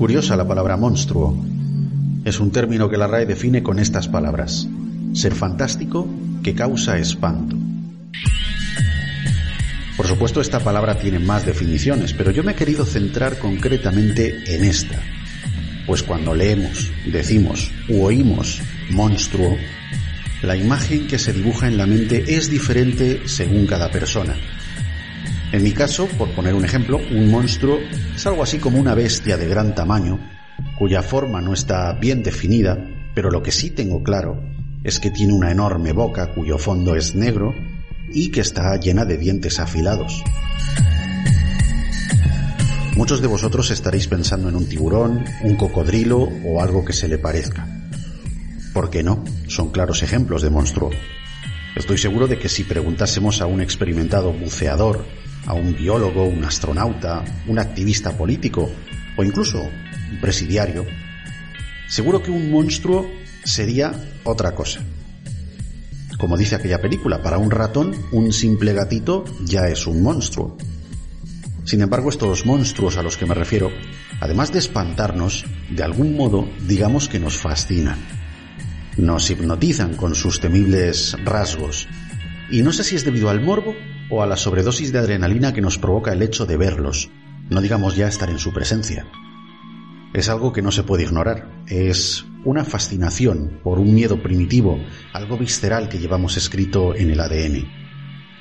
Curiosa la palabra monstruo. Es un término que la RAE define con estas palabras. Ser fantástico que causa espanto. Por supuesto, esta palabra tiene más definiciones, pero yo me he querido centrar concretamente en esta. Pues cuando leemos, decimos u oímos monstruo, la imagen que se dibuja en la mente es diferente según cada persona. En mi caso, por poner un ejemplo, un monstruo es algo así como una bestia de gran tamaño, cuya forma no está bien definida, pero lo que sí tengo claro es que tiene una enorme boca cuyo fondo es negro y que está llena de dientes afilados. Muchos de vosotros estaréis pensando en un tiburón, un cocodrilo o algo que se le parezca. ¿Por qué no? Son claros ejemplos de monstruo. Estoy seguro de que si preguntásemos a un experimentado buceador, a un biólogo, un astronauta, un activista político o incluso un presidiario, seguro que un monstruo sería otra cosa. Como dice aquella película, para un ratón un simple gatito ya es un monstruo. Sin embargo, estos monstruos a los que me refiero, además de espantarnos, de algún modo digamos que nos fascinan. Nos hipnotizan con sus temibles rasgos. Y no sé si es debido al morbo o a la sobredosis de adrenalina que nos provoca el hecho de verlos, no digamos ya estar en su presencia. Es algo que no se puede ignorar, es una fascinación por un miedo primitivo, algo visceral que llevamos escrito en el ADN.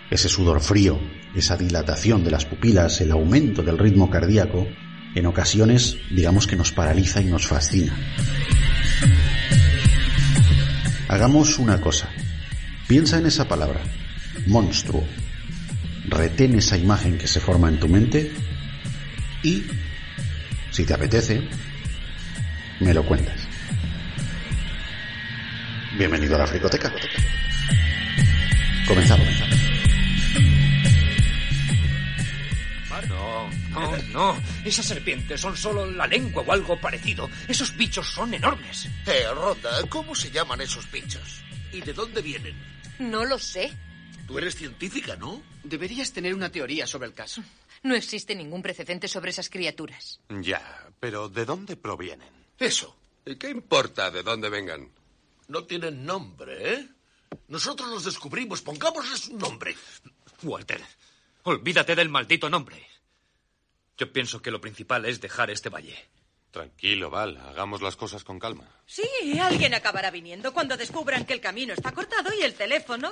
Ese sudor frío, esa dilatación de las pupilas, el aumento del ritmo cardíaco, en ocasiones digamos que nos paraliza y nos fascina. Hagamos una cosa. Piensa en esa palabra, monstruo. Retén esa imagen que se forma en tu mente y, si te apetece, me lo cuentas. Bienvenido a la Fricoteca. Comenzamos. No, no, no. Esas serpientes son solo la lengua o algo parecido. Esos bichos son enormes. Eh, Ronda, ¿cómo se llaman esos bichos? ¿Y de dónde vienen? No lo sé. Tú eres científica, ¿no? Deberías tener una teoría sobre el caso. No existe ningún precedente sobre esas criaturas. Ya, pero ¿de dónde provienen? Eso. ¿Y qué importa de dónde vengan? No tienen nombre, ¿eh? Nosotros los descubrimos. Pongámosles un nombre. Walter, olvídate del maldito nombre. Yo pienso que lo principal es dejar este valle. Tranquilo, Val. Hagamos las cosas con calma. Sí, alguien acabará viniendo cuando descubran que el camino está cortado y el teléfono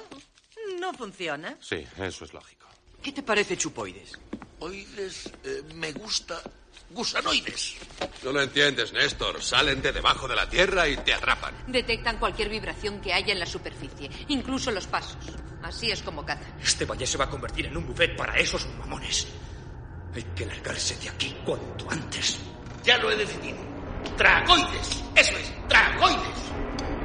no funciona. Sí, eso es lógico. ¿Qué te parece chupoides? Oides, eh, me gusta. Gusanoides. No lo entiendes, Néstor. Salen de debajo de la tierra y te atrapan. Detectan cualquier vibración que haya en la superficie, incluso los pasos. Así es como cazan. Este valle se va a convertir en un buffet para esos mamones. Hay que largarse de aquí cuanto antes. Ya lo he decidido. Tragoides. Eso es, tragoides.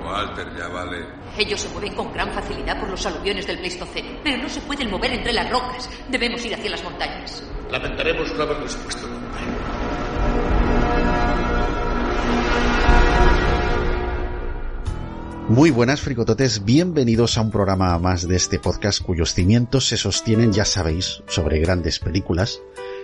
Walter, ya vale. Ellos se mueven con gran facilidad por los aluviones del Pleistoceno, pero no se pueden mover entre las rocas. Debemos ir hacia las montañas. Lamentaremos no haberles puesto nombre. Muy buenas fricototes, bienvenidos a un programa más de este podcast cuyos cimientos se sostienen, ya sabéis, sobre grandes películas,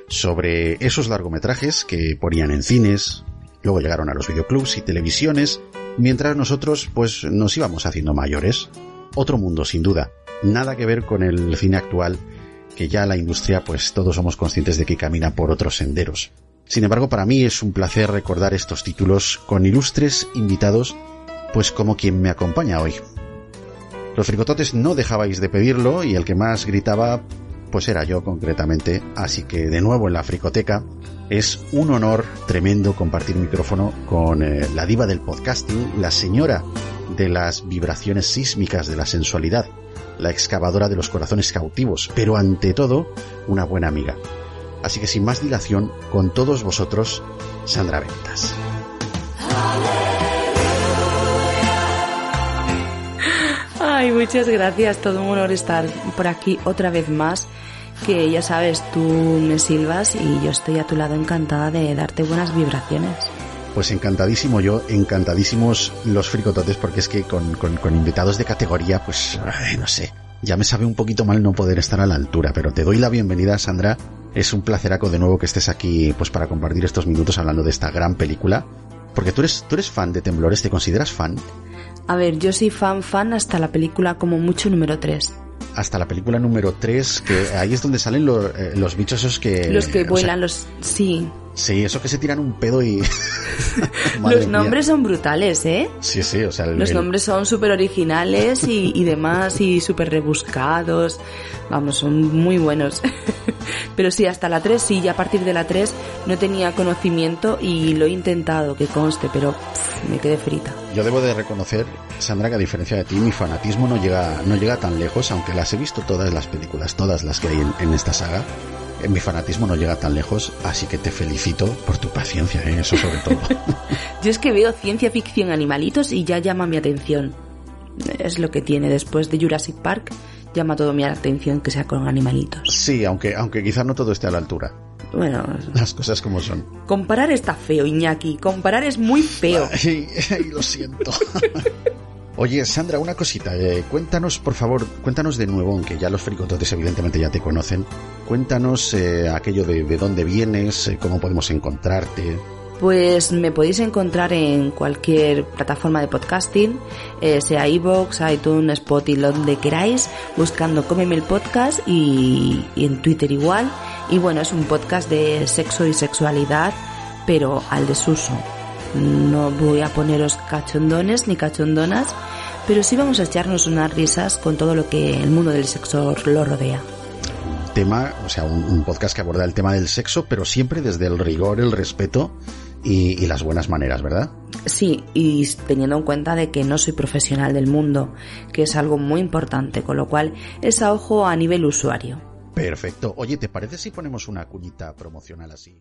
sobre esos largometrajes que ponían en cines, luego llegaron a los videoclubs y televisiones, mientras nosotros pues nos íbamos haciendo mayores. Otro mundo, sin duda. Nada que ver con el cine actual, que ya la industria pues todos somos conscientes de que camina por otros senderos. Sin embargo, para mí es un placer recordar estos títulos con ilustres invitados, pues como quien me acompaña hoy. Los fricototes no dejabais de pedirlo y el que más gritaba, pues era yo concretamente, así que de nuevo en la fricoteca es un honor tremendo compartir micrófono con eh, la diva del podcasting, la señora de las vibraciones sísmicas de la sensualidad, la excavadora de los corazones cautivos, pero ante todo, una buena amiga. Así que sin más dilación, con todos vosotros, Sandra Ventas. Ay, muchas gracias, todo un honor estar por aquí otra vez más. Que ya sabes, tú me silbas y yo estoy a tu lado encantada de darte buenas vibraciones. Pues encantadísimo yo, encantadísimos los fricototes, porque es que con, con, invitados de categoría, pues, no sé, ya me sabe un poquito mal no poder estar a la altura, pero te doy la bienvenida, Sandra. Es un placeraco de nuevo que estés aquí, pues, para compartir estos minutos hablando de esta gran película. Porque tú eres, tú eres fan de Temblores, ¿te consideras fan? A ver, yo soy fan fan hasta la película como mucho número 3. Hasta la película número 3, que ahí es donde salen los, eh, los bichos esos que... Los que o sea, vuelan, los... Sí. Sí, eso que se tiran un pedo y... los nombres son brutales, ¿eh? Sí, sí, o sea... El, Los el- nombres son súper originales y, y demás y súper rebuscados. Vamos, son muy buenos. Pero sí, hasta la 3 sí, ya a partir de la 3 no tenía conocimiento y lo he intentado, que conste, pero pff, me quedé frita. Yo debo de reconocer, Sandra, que a diferencia de ti, mi fanatismo no llega, no llega tan lejos, aunque las he visto todas las películas, todas las que hay en, en esta saga. Eh, Mi fanatismo no llega tan lejos, así que te felicito por tu paciencia, ¿eh? eso sobre todo. Yo es que veo ciencia ficción animalitos y ya llama mi atención. Es lo que tiene después de Jurassic Park, llama todo mi atención que sea con animalitos. Sí, aunque, aunque quizá no todo esté a la altura. Bueno, Las cosas como son. comparar está feo, Iñaki. Comparar es muy feo. Ay, ay, lo siento. Oye, Sandra, una cosita. eh, cuéntanos, por favor, cuéntanos de nuevo, aunque ya los fricototes evidentemente ya te conocen. Cuéntanos eh, aquello de, de dónde vienes, eh, cómo podemos encontrarte. Pues me podéis encontrar en cualquier plataforma de podcasting, eh, sea iVoox, iTunes, Spotify, donde queráis, buscando Cómeme el Podcast y en Twitter igual. Y bueno, es un podcast de sexo y sexualidad, pero al desuso. No voy a poneros cachondones ni cachondonas, pero sí vamos a echarnos unas risas con todo lo que el mundo del sexo lo rodea. Tema, o sea, un, un podcast que aborda el tema del sexo, pero siempre desde el rigor, el respeto y, y las buenas maneras, ¿verdad? Sí, y teniendo en cuenta de que no soy profesional del mundo, que es algo muy importante, con lo cual es a ojo a nivel usuario. Perfecto. Oye, ¿te parece si ponemos una cuñita promocional así?